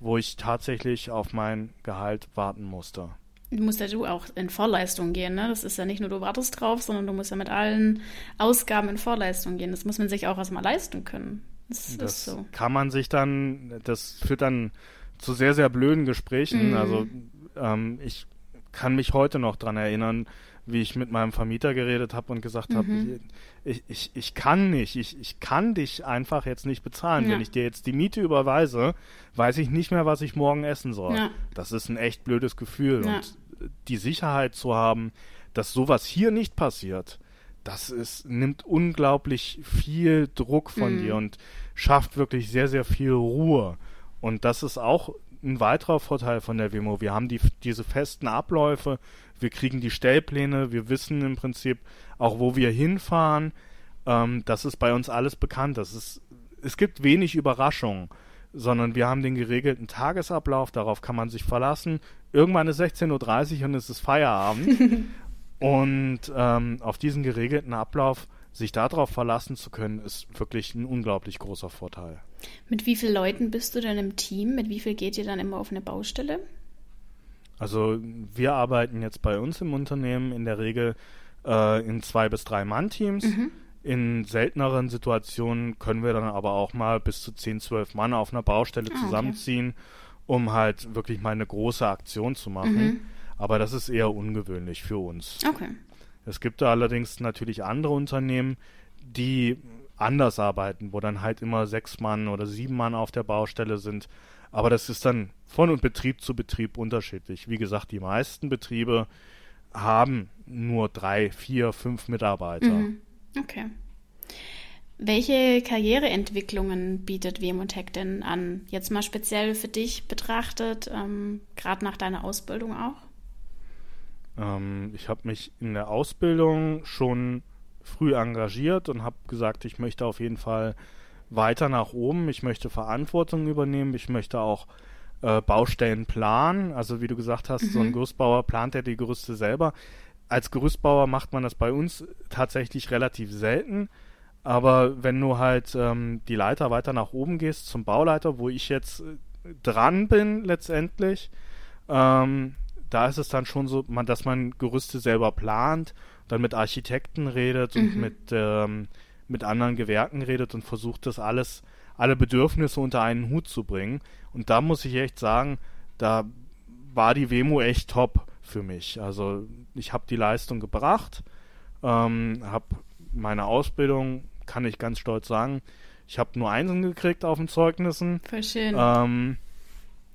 wo ich tatsächlich auf mein Gehalt warten musste. Du musst ja du auch in Vorleistung gehen, ne? Das ist ja nicht nur, du wartest drauf, sondern du musst ja mit allen Ausgaben in Vorleistung gehen. Das muss man sich auch erstmal leisten können. Das, das so. kann man sich dann, das führt dann zu sehr, sehr blöden Gesprächen. Mhm. Also ähm, ich kann mich heute noch daran erinnern, wie ich mit meinem Vermieter geredet habe und gesagt mhm. habe, ich, ich, ich kann nicht, ich, ich kann dich einfach jetzt nicht bezahlen. Ja. Wenn ich dir jetzt die Miete überweise, weiß ich nicht mehr, was ich morgen essen soll. Ja. Das ist ein echt blödes Gefühl. Ja. Und die Sicherheit zu haben, dass sowas hier nicht passiert, das ist, nimmt unglaublich viel Druck von mhm. dir und schafft wirklich sehr, sehr viel Ruhe. Und das ist auch ein weiterer Vorteil von der Wemo. Wir haben die, diese festen Abläufe, wir kriegen die Stellpläne, wir wissen im Prinzip auch, wo wir hinfahren. Ähm, das ist bei uns alles bekannt. Das ist, es gibt wenig Überraschungen, sondern wir haben den geregelten Tagesablauf, darauf kann man sich verlassen. Irgendwann ist 16.30 Uhr und es ist Feierabend. <laughs> und ähm, auf diesen geregelten Ablauf sich darauf verlassen zu können, ist wirklich ein unglaublich großer Vorteil. Mit wie vielen Leuten bist du denn im Team? Mit wie viel geht ihr dann immer auf eine Baustelle? Also wir arbeiten jetzt bei uns im Unternehmen in der Regel äh, in zwei bis drei Mann-Teams. Mhm. In selteneren Situationen können wir dann aber auch mal bis zu zehn, zwölf Mann auf einer Baustelle ah, zusammenziehen, okay. um halt wirklich mal eine große Aktion zu machen. Mhm. Aber das ist eher ungewöhnlich für uns. Okay. Es gibt da allerdings natürlich andere Unternehmen, die anders arbeiten, wo dann halt immer sechs Mann oder sieben Mann auf der Baustelle sind. Aber das ist dann von Betrieb zu Betrieb unterschiedlich. Wie gesagt, die meisten Betriebe haben nur drei, vier, fünf Mitarbeiter. Mhm. Okay. Welche Karriereentwicklungen bietet Wemotech denn an? Jetzt mal speziell für dich betrachtet, ähm, gerade nach deiner Ausbildung auch? Ähm, ich habe mich in der Ausbildung schon früh engagiert und habe gesagt, ich möchte auf jeden Fall weiter nach oben, ich möchte Verantwortung übernehmen, ich möchte auch äh, Baustellen planen. Also wie du gesagt hast, mhm. so ein mhm. Gerüstbauer plant ja die Gerüste selber. Als Gerüstbauer macht man das bei uns tatsächlich relativ selten. Aber wenn du halt ähm, die Leiter weiter nach oben gehst zum Bauleiter, wo ich jetzt äh, dran bin letztendlich, ähm, da ist es dann schon so, man, dass man Gerüste selber plant, dann mit Architekten redet und mhm. mit, ähm, mit anderen Gewerken redet und versucht das alles, alle Bedürfnisse unter einen Hut zu bringen. Und da muss ich echt sagen, da war die Wemo echt top für mich. Also ich habe die Leistung gebracht, ähm, habe meine Ausbildung, kann ich ganz stolz sagen, ich habe nur Einsen gekriegt auf den Zeugnissen. Voll schön. Ähm,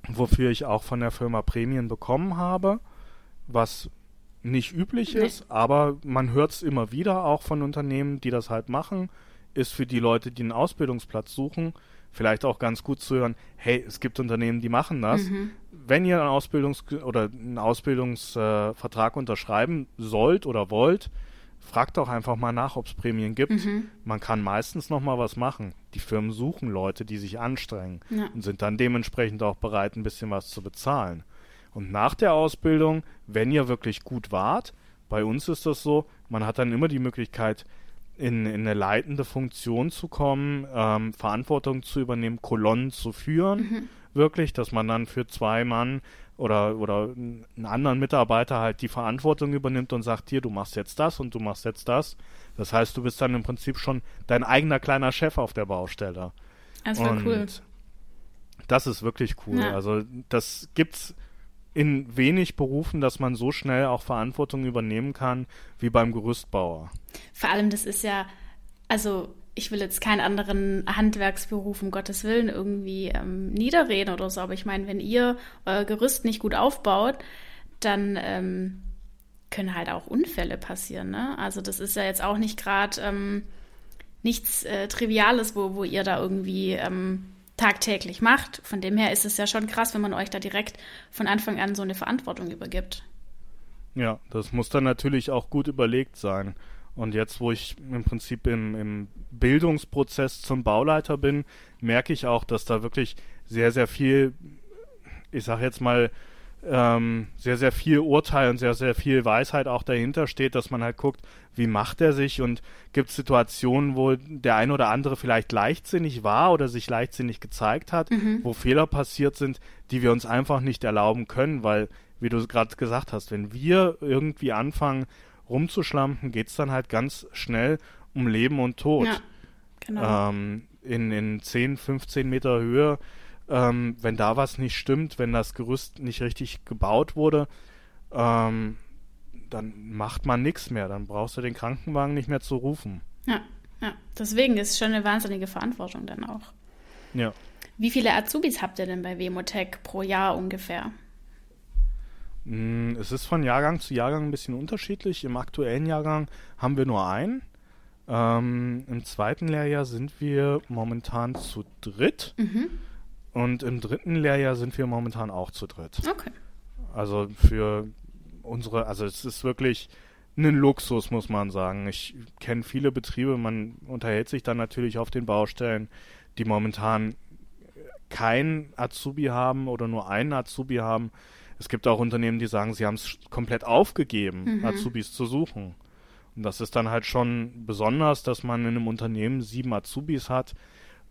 wofür ich auch von der Firma Prämien bekommen habe, was nicht üblich nee. ist, aber man hört es immer wieder auch von Unternehmen, die das halt machen, ist für die Leute, die einen Ausbildungsplatz suchen, vielleicht auch ganz gut zu hören, hey, es gibt Unternehmen, die machen das. Mhm. Wenn ihr einen Ausbildungs- oder einen Ausbildungsvertrag äh, unterschreiben sollt oder wollt, fragt doch einfach mal nach, ob es Prämien gibt. Mhm. Man kann meistens noch mal was machen. Die Firmen suchen Leute, die sich anstrengen ja. und sind dann dementsprechend auch bereit, ein bisschen was zu bezahlen. Und nach der Ausbildung, wenn ihr wirklich gut wart, bei uns ist das so, man hat dann immer die Möglichkeit, in, in eine leitende Funktion zu kommen, ähm, Verantwortung zu übernehmen, Kolonnen zu führen, mhm. Wirklich, dass man dann für zwei Mann oder, oder einen anderen Mitarbeiter halt die Verantwortung übernimmt und sagt, hier, du machst jetzt das und du machst jetzt das. Das heißt, du bist dann im Prinzip schon dein eigener kleiner Chef auf der Baustelle. Das war cool. Das ist wirklich cool. Ja. Also das gibt's in wenig Berufen, dass man so schnell auch Verantwortung übernehmen kann wie beim Gerüstbauer. Vor allem, das ist ja, also ich will jetzt keinen anderen Handwerksberuf um Gottes Willen irgendwie ähm, niederreden oder so, aber ich meine, wenn ihr euer Gerüst nicht gut aufbaut, dann ähm, können halt auch Unfälle passieren. Ne? Also das ist ja jetzt auch nicht gerade ähm, nichts äh, Triviales, wo, wo ihr da irgendwie ähm, tagtäglich macht. Von dem her ist es ja schon krass, wenn man euch da direkt von Anfang an so eine Verantwortung übergibt. Ja, das muss dann natürlich auch gut überlegt sein. Und jetzt, wo ich im Prinzip im, im Bildungsprozess zum Bauleiter bin, merke ich auch, dass da wirklich sehr, sehr viel, ich sage jetzt mal, ähm, sehr, sehr viel Urteil und sehr, sehr viel Weisheit auch dahinter steht, dass man halt guckt, wie macht er sich und gibt es Situationen, wo der ein oder andere vielleicht leichtsinnig war oder sich leichtsinnig gezeigt hat, mhm. wo Fehler passiert sind, die wir uns einfach nicht erlauben können, weil, wie du gerade gesagt hast, wenn wir irgendwie anfangen rumzuschlampen, geht es dann halt ganz schnell um Leben und Tod. Ja, genau. Ähm, in, in 10, 15 Meter Höhe ähm, wenn da was nicht stimmt, wenn das Gerüst nicht richtig gebaut wurde, ähm, dann macht man nichts mehr. Dann brauchst du den Krankenwagen nicht mehr zu rufen. Ja, ja. Deswegen ist es schon eine wahnsinnige Verantwortung dann auch. Ja. Wie viele Azubis habt ihr denn bei Wemotech pro Jahr ungefähr? Mm, es ist von Jahrgang zu Jahrgang ein bisschen unterschiedlich. Im aktuellen Jahrgang haben wir nur einen. Ähm, Im zweiten Lehrjahr sind wir momentan zu dritt. Mhm. Und im dritten Lehrjahr sind wir momentan auch zu dritt. Okay. Also für unsere, also es ist wirklich ein Luxus, muss man sagen. Ich kenne viele Betriebe, man unterhält sich dann natürlich auf den Baustellen, die momentan kein Azubi haben oder nur einen Azubi haben. Es gibt auch Unternehmen, die sagen, sie haben es komplett aufgegeben, mhm. Azubis zu suchen. Und das ist dann halt schon besonders, dass man in einem Unternehmen sieben Azubis hat,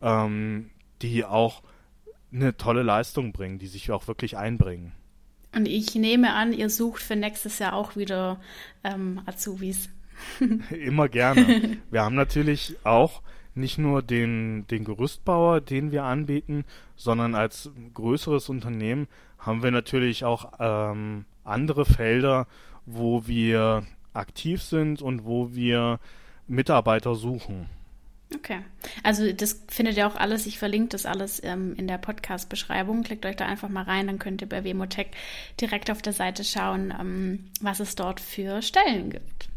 ähm, die auch eine tolle Leistung bringen, die sich auch wirklich einbringen. Und ich nehme an, ihr sucht für nächstes Jahr auch wieder ähm, Azubis. <laughs> Immer gerne. Wir haben natürlich auch nicht nur den, den Gerüstbauer, den wir anbieten, sondern als größeres Unternehmen haben wir natürlich auch ähm, andere Felder, wo wir aktiv sind und wo wir Mitarbeiter suchen. Okay. Also das findet ihr auch alles, ich verlinke das alles ähm, in der Podcast-Beschreibung. Klickt euch da einfach mal rein, dann könnt ihr bei Wemotech direkt auf der Seite schauen, ähm, was es dort für Stellen gibt.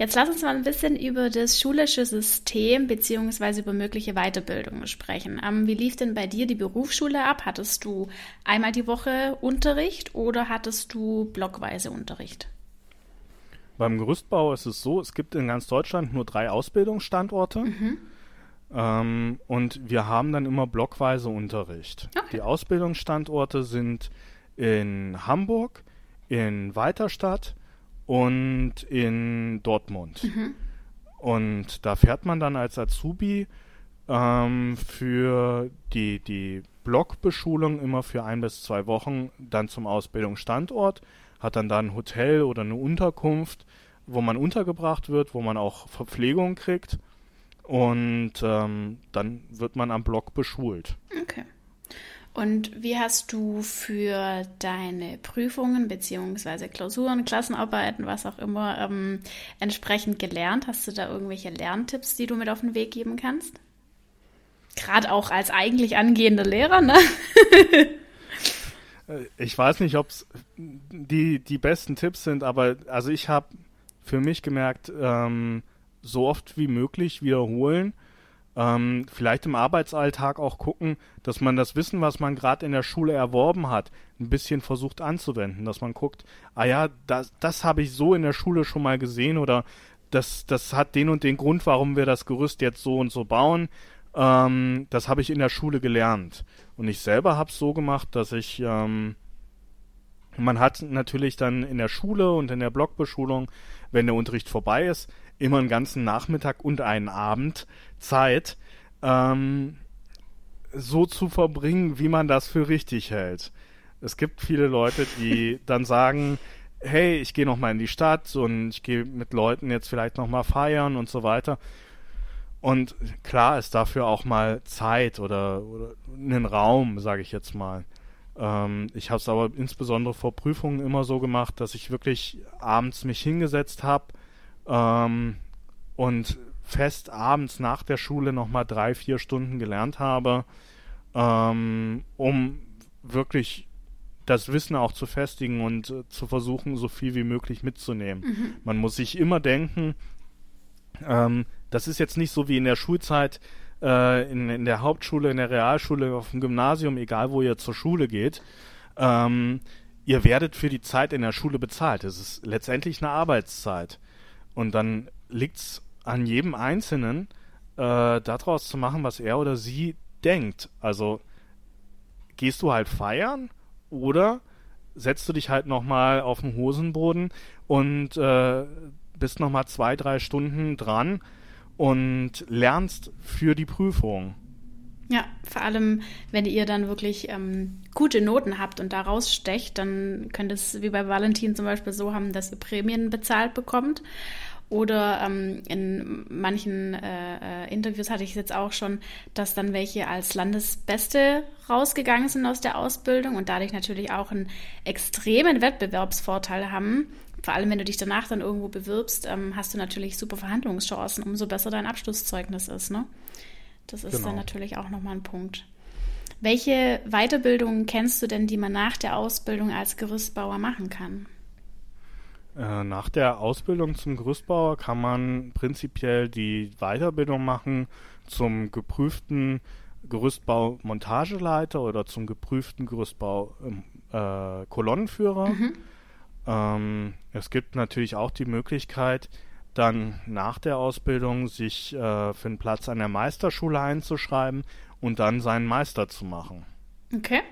Jetzt lass uns mal ein bisschen über das schulische System beziehungsweise über mögliche Weiterbildungen sprechen. Ähm, wie lief denn bei dir die Berufsschule ab? Hattest du einmal die Woche Unterricht oder hattest du blockweise Unterricht? Beim Gerüstbau ist es so, es gibt in ganz Deutschland nur drei Ausbildungsstandorte. Mhm. Ähm, und wir haben dann immer blockweise Unterricht. Okay. Die Ausbildungsstandorte sind in Hamburg, in Weiterstadt und in Dortmund. Mhm. Und da fährt man dann als Azubi ähm, für die, die Blockbeschulung immer für ein bis zwei Wochen dann zum Ausbildungsstandort hat dann da ein Hotel oder eine Unterkunft, wo man untergebracht wird, wo man auch Verpflegung kriegt und ähm, dann wird man am Block beschult. Okay. Und wie hast du für deine Prüfungen beziehungsweise Klausuren, Klassenarbeiten, was auch immer, ähm, entsprechend gelernt? Hast du da irgendwelche Lerntipps, die du mit auf den Weg geben kannst? Gerade auch als eigentlich angehender Lehrer, ne? <laughs> Äh, ich weiß nicht, ob es die, die besten Tipps sind, aber also ich habe für mich gemerkt, ähm, so oft wie möglich wiederholen. Ähm, vielleicht im Arbeitsalltag auch gucken, dass man das Wissen, was man gerade in der Schule erworben hat, ein bisschen versucht anzuwenden. Dass man guckt, ah ja, das, das habe ich so in der Schule schon mal gesehen oder das, das hat den und den Grund, warum wir das Gerüst jetzt so und so bauen. Ähm, das habe ich in der Schule gelernt. Und ich selber habe es so gemacht, dass ich ähm, Man hat natürlich dann in der Schule und in der Blockbeschulung, wenn der Unterricht vorbei ist, immer einen ganzen Nachmittag und einen Abend Zeit, ähm, so zu verbringen, wie man das für richtig hält. Es gibt viele Leute, die <laughs> dann sagen, hey, ich gehe noch mal in die Stadt und ich gehe mit Leuten jetzt vielleicht noch mal feiern und so weiter. Und klar ist dafür auch mal Zeit oder, oder einen Raum, sage ich jetzt mal. Ähm, ich habe es aber insbesondere vor Prüfungen immer so gemacht, dass ich wirklich abends mich hingesetzt habe ähm, und fest abends nach der Schule nochmal drei, vier Stunden gelernt habe, ähm, um wirklich das Wissen auch zu festigen und äh, zu versuchen, so viel wie möglich mitzunehmen. Mhm. Man muss sich immer denken, ähm, das ist jetzt nicht so wie in der Schulzeit, äh, in, in der Hauptschule, in der Realschule, auf dem Gymnasium, egal wo ihr zur Schule geht. Ähm, ihr werdet für die Zeit in der Schule bezahlt. Es ist letztendlich eine Arbeitszeit. Und dann liegt es an jedem Einzelnen, äh, daraus zu machen, was er oder sie denkt. Also gehst du halt feiern oder setzt du dich halt nochmal auf den Hosenboden und äh, bist nochmal zwei, drei Stunden dran und lernst für die Prüfung. Ja, vor allem, wenn ihr dann wirklich ähm, gute Noten habt und da rausstecht, dann könnt es wie bei Valentin zum Beispiel so haben, dass ihr Prämien bezahlt bekommt. Oder ähm, in manchen äh, äh, Interviews hatte ich es jetzt auch schon, dass dann welche als Landesbeste rausgegangen sind aus der Ausbildung und dadurch natürlich auch einen extremen Wettbewerbsvorteil haben. Vor allem, wenn du dich danach dann irgendwo bewirbst, ähm, hast du natürlich super Verhandlungschancen, umso besser dein Abschlusszeugnis ist. Ne? Das ist genau. dann natürlich auch nochmal ein Punkt. Welche Weiterbildungen kennst du denn, die man nach der Ausbildung als Gerüstbauer machen kann? Äh, nach der Ausbildung zum Gerüstbauer kann man prinzipiell die Weiterbildung machen zum geprüften Gerüstbau-Montageleiter oder zum geprüften Gerüstbau-Kolonnenführer. Ähm, mhm. Ähm, es gibt natürlich auch die Möglichkeit, dann nach der Ausbildung sich äh, für einen Platz an der Meisterschule einzuschreiben und dann seinen Meister zu machen. Okay.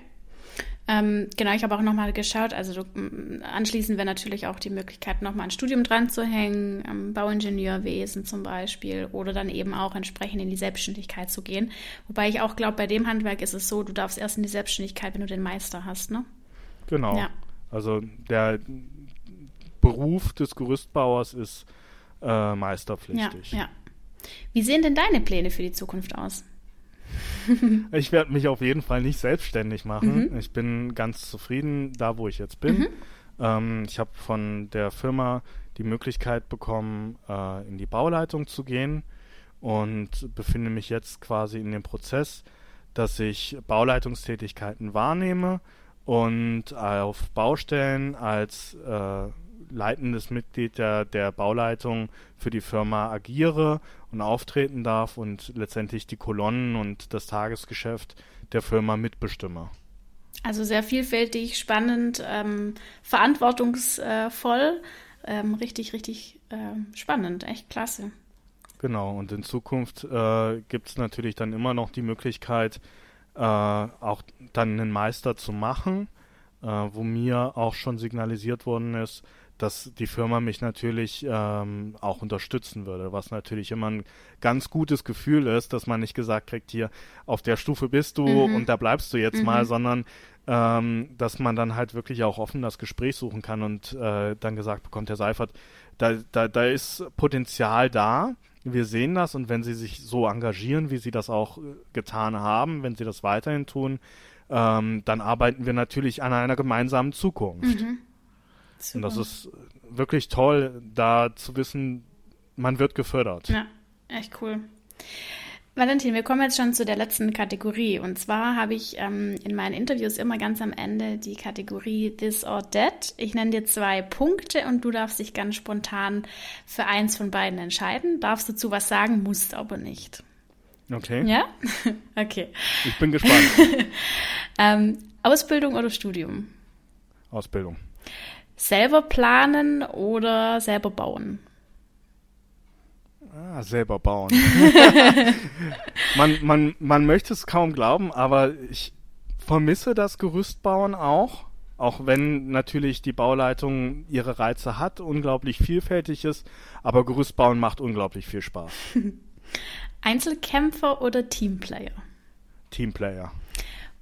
Ähm, genau, ich habe auch nochmal geschaut, also du, anschließend wäre natürlich auch die Möglichkeit, nochmal ein Studium dran zu hängen, ähm, Bauingenieurwesen zum Beispiel, oder dann eben auch entsprechend in die Selbstständigkeit zu gehen. Wobei ich auch glaube, bei dem Handwerk ist es so, du darfst erst in die Selbstständigkeit, wenn du den Meister hast, ne? Genau. Ja. Also der Beruf des Gerüstbauers ist äh, meisterpflichtig. Ja, ja. Wie sehen denn deine Pläne für die Zukunft aus? <laughs> ich werde mich auf jeden Fall nicht selbstständig machen. Mhm. Ich bin ganz zufrieden da, wo ich jetzt bin. Mhm. Ähm, ich habe von der Firma die Möglichkeit bekommen, äh, in die Bauleitung zu gehen und befinde mich jetzt quasi in dem Prozess, dass ich Bauleitungstätigkeiten wahrnehme und auf Baustellen als äh, leitendes Mitglied der, der Bauleitung für die Firma agiere und auftreten darf und letztendlich die Kolonnen und das Tagesgeschäft der Firma mitbestimme. Also sehr vielfältig, spannend, ähm, verantwortungsvoll, ähm, richtig, richtig äh, spannend, echt klasse. Genau, und in Zukunft äh, gibt es natürlich dann immer noch die Möglichkeit, äh, auch dann einen Meister zu machen, äh, wo mir auch schon signalisiert worden ist, dass die Firma mich natürlich ähm, auch unterstützen würde, was natürlich immer ein ganz gutes Gefühl ist, dass man nicht gesagt kriegt, hier auf der Stufe bist du mhm. und da bleibst du jetzt mhm. mal, sondern ähm, dass man dann halt wirklich auch offen das Gespräch suchen kann und äh, dann gesagt bekommt, Herr Seifert, da, da, da ist Potenzial da, wir sehen das und wenn Sie sich so engagieren, wie Sie das auch äh, getan haben, wenn Sie das weiterhin tun, ähm, dann arbeiten wir natürlich an einer gemeinsamen Zukunft. Mhm. Super. Und das ist wirklich toll, da zu wissen, man wird gefördert. Ja, echt cool. Valentin, wir kommen jetzt schon zu der letzten Kategorie. Und zwar habe ich ähm, in meinen Interviews immer ganz am Ende die Kategorie This or That. Ich nenne dir zwei Punkte und du darfst dich ganz spontan für eins von beiden entscheiden. Darfst dazu was sagen, musst aber nicht. Okay. Ja? <laughs> okay. Ich bin gespannt. <laughs> ähm, Ausbildung oder Studium? Ausbildung. Selber planen oder selber bauen? Ah, selber bauen. <laughs> man, man, man möchte es kaum glauben, aber ich vermisse das Gerüstbauen auch. Auch wenn natürlich die Bauleitung ihre Reize hat, unglaublich vielfältig ist, aber Gerüstbauen macht unglaublich viel Spaß. <laughs> Einzelkämpfer oder Teamplayer? Teamplayer.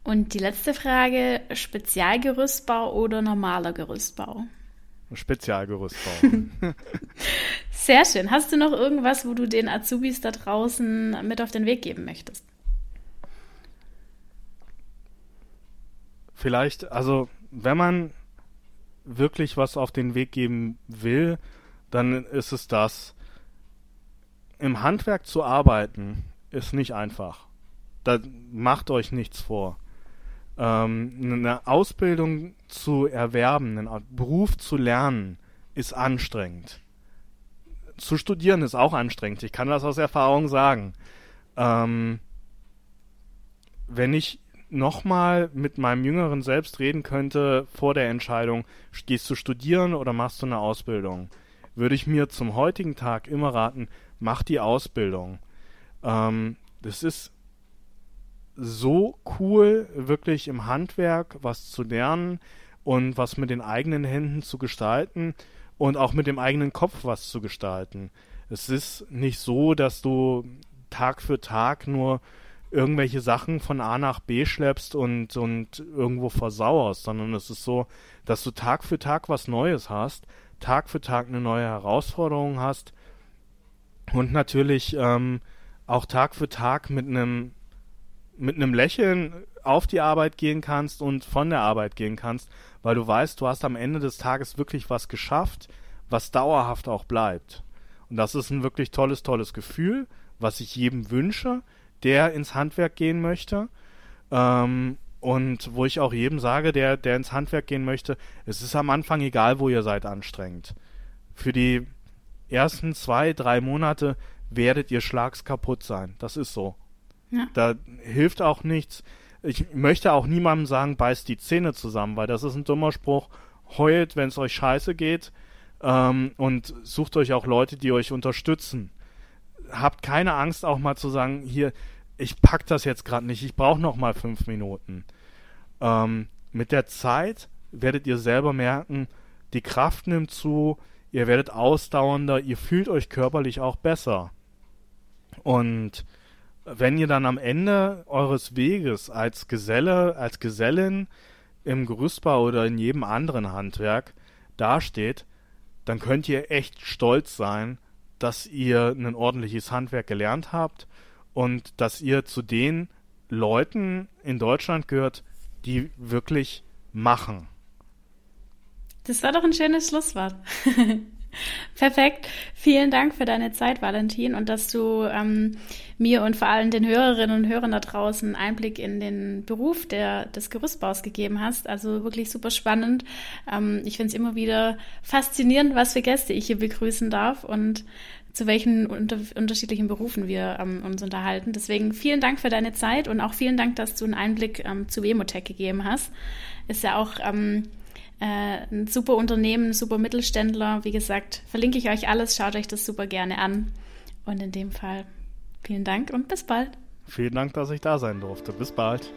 Und die letzte Frage, Spezialgerüstbau oder normaler Gerüstbau? Spezialgerüstbau. <laughs> Sehr schön. Hast du noch irgendwas, wo du den Azubis da draußen mit auf den Weg geben möchtest? Vielleicht, also wenn man wirklich was auf den Weg geben will, dann ist es das. Im Handwerk zu arbeiten ist nicht einfach. Da macht euch nichts vor. Ähm, eine Ausbildung zu erwerben, einen Beruf zu lernen, ist anstrengend zu studieren ist auch anstrengend. Ich kann das aus Erfahrung sagen. Ähm, wenn ich nochmal mit meinem jüngeren Selbst reden könnte vor der Entscheidung, gehst du studieren oder machst du eine Ausbildung, würde ich mir zum heutigen Tag immer raten, mach die Ausbildung. Ähm, das ist so cool, wirklich im Handwerk was zu lernen und was mit den eigenen Händen zu gestalten und auch mit dem eigenen Kopf was zu gestalten. Es ist nicht so, dass du Tag für Tag nur irgendwelche Sachen von A nach B schleppst und, und irgendwo versauerst, sondern es ist so, dass du Tag für Tag was Neues hast, Tag für Tag eine neue Herausforderung hast und natürlich ähm, auch Tag für Tag mit einem mit einem Lächeln auf die Arbeit gehen kannst und von der Arbeit gehen kannst, weil du weißt, du hast am Ende des Tages wirklich was geschafft, was dauerhaft auch bleibt. Und das ist ein wirklich tolles, tolles Gefühl, was ich jedem wünsche, der ins Handwerk gehen möchte. Ähm, und wo ich auch jedem sage, der, der ins Handwerk gehen möchte, es ist am Anfang egal, wo ihr seid, anstrengend. Für die ersten zwei, drei Monate werdet ihr schlagskaputt sein. Das ist so. Ja. Da hilft auch nichts. Ich möchte auch niemandem sagen, beißt die Zähne zusammen, weil das ist ein dummer Spruch. Heult, wenn es euch scheiße geht. Ähm, und sucht euch auch Leute, die euch unterstützen. Habt keine Angst, auch mal zu sagen, hier, ich pack das jetzt gerade nicht, ich brauche noch mal fünf Minuten. Ähm, mit der Zeit werdet ihr selber merken, die Kraft nimmt zu, ihr werdet ausdauernder, ihr fühlt euch körperlich auch besser. Und wenn ihr dann am Ende eures Weges als Geselle, als Gesellin im Gerüstbau oder in jedem anderen Handwerk dasteht, dann könnt ihr echt stolz sein, dass ihr ein ordentliches Handwerk gelernt habt und dass ihr zu den Leuten in Deutschland gehört, die wirklich machen. Das war doch ein schönes Schlusswort. <laughs> Perfekt. Vielen Dank für deine Zeit, Valentin, und dass du ähm, mir und vor allem den Hörerinnen und Hörern da draußen Einblick in den Beruf der, des Gerüstbaus gegeben hast. Also wirklich super spannend. Ähm, ich finde es immer wieder faszinierend, was für Gäste ich hier begrüßen darf und zu welchen unter, unterschiedlichen Berufen wir ähm, uns unterhalten. Deswegen vielen Dank für deine Zeit und auch vielen Dank, dass du einen Einblick ähm, zu Wemotech gegeben hast. Ist ja auch ähm, äh, ein super Unternehmen, ein super Mittelständler. Wie gesagt, verlinke ich euch alles, schaut euch das super gerne an. Und in dem Fall vielen Dank und bis bald. Vielen Dank, dass ich da sein durfte. Bis bald.